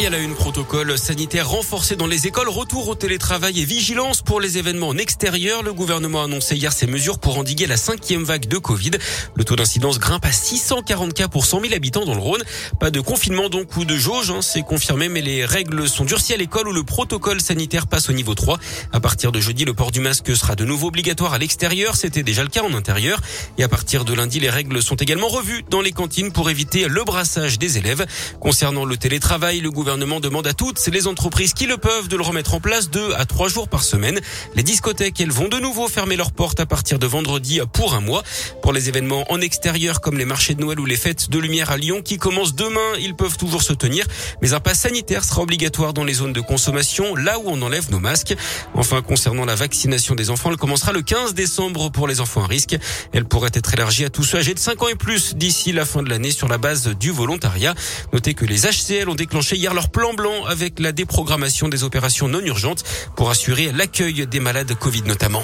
Et à la une, protocole sanitaire renforcé dans les écoles, retour au télétravail et vigilance pour les événements en extérieur. Le gouvernement a annoncé hier ces mesures pour endiguer la cinquième vague de Covid. Le taux d'incidence grimpe à 640 cas pour 100 000 habitants dans le Rhône. Pas de confinement donc ou de jauge, hein, c'est confirmé, mais les règles sont durcies à l'école où le protocole sanitaire passe au niveau 3. À partir de jeudi, le port du masque sera de nouveau obligatoire à l'extérieur. C'était déjà le cas en intérieur. Et à partir de lundi, les règles sont également revues dans les cantines pour éviter le brassage des élèves. Concernant le télétravail, le gouvernement gouvernement demande à toutes les entreprises qui le peuvent de le remettre en place deux à trois jours par semaine. Les discothèques, elles vont de nouveau fermer leurs portes à partir de vendredi pour un mois. Pour les événements en extérieur comme les marchés de Noël ou les fêtes de lumière à Lyon qui commencent demain, ils peuvent toujours se tenir. Mais un pass sanitaire sera obligatoire dans les zones de consommation, là où on enlève nos masques. Enfin, concernant la vaccination des enfants, elle commencera le 15 décembre pour les enfants à risque. Elle pourrait être élargie à tous ceux âgés de 5 ans et plus d'ici la fin de l'année sur la base du volontariat. Notez que les HCL ont déclenché hier leur plan blanc avec la déprogrammation des opérations non urgentes pour assurer l'accueil des malades Covid notamment.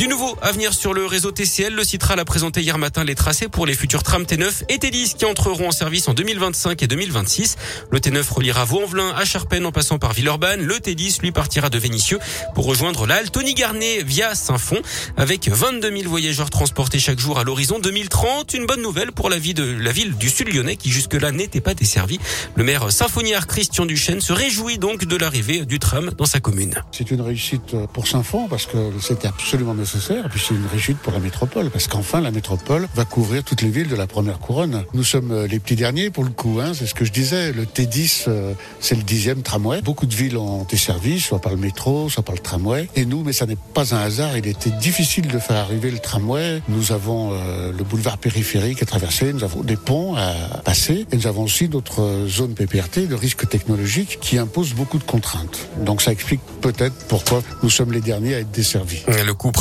Du nouveau à venir sur le réseau TCL, le Citral a présenté hier matin les tracés pour les futurs trams T9 et T10 qui entreront en service en 2025 et 2026. Le T9 reliera Vaux-en-Velin à Charpennes en passant par Villeurbanne. Le T10 lui partira de Vénissieux pour rejoindre la Tony Garnet via Saint-Fond avec 22 000 voyageurs transportés chaque jour à l'horizon 2030. Une bonne nouvelle pour la vie de la ville du Sud Lyonnais qui jusque-là n'était pas desservie. Le maire symphoniard Christian Duchesne se réjouit donc de l'arrivée du tram dans sa commune. C'est une réussite pour Saint-Fond parce que c'était absolument nécessaire puis c'est une réussite pour la métropole, parce qu'enfin la métropole va couvrir toutes les villes de la première couronne. Nous sommes euh, les petits derniers pour le coup, hein, c'est ce que je disais. Le T10, euh, c'est le dixième tramway. Beaucoup de villes ont été servies, soit par le métro, soit par le tramway. Et nous, mais ça n'est pas un hasard, il était difficile de faire arriver le tramway. Nous avons euh, le boulevard périphérique à traverser, nous avons des ponts à passer, et nous avons aussi d'autres zones PPRT de risque technologique qui imposent beaucoup de contraintes. Donc ça explique peut-être pourquoi nous sommes les derniers à être desservis. Le coût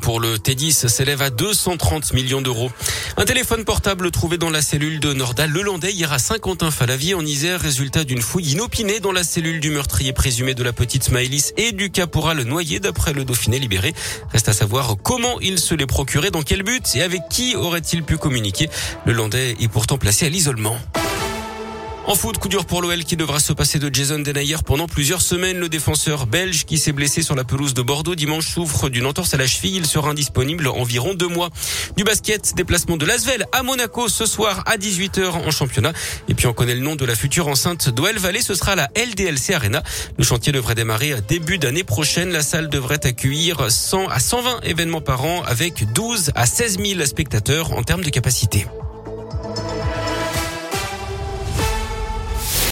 pour le T10 s'élève à 230 millions d'euros. Un téléphone portable trouvé dans la cellule de Nordal Le Landais hier à Saint-Quentin-Falavier en Isère, résultat d'une fouille inopinée dans la cellule du meurtrier présumé de la petite Smaïlis et du caporal noyé d'après le Dauphiné libéré. Reste à savoir comment il se les procurait, dans quel but et avec qui aurait-il pu communiquer. Le Landais est pourtant placé à l'isolement. En foot, coup dur pour l'OL qui devra se passer de Jason Denayer pendant plusieurs semaines. Le défenseur belge qui s'est blessé sur la pelouse de Bordeaux dimanche souffre d'une entorse à la cheville. Il sera indisponible environ deux mois. Du basket, déplacement de Lasvel à Monaco ce soir à 18h en championnat. Et puis on connaît le nom de la future enceinte d'OL Valley. Ce sera la LDLC Arena. Le chantier devrait démarrer début d'année prochaine. La salle devrait accueillir 100 à 120 événements par an avec 12 à 16 000 spectateurs en termes de capacité.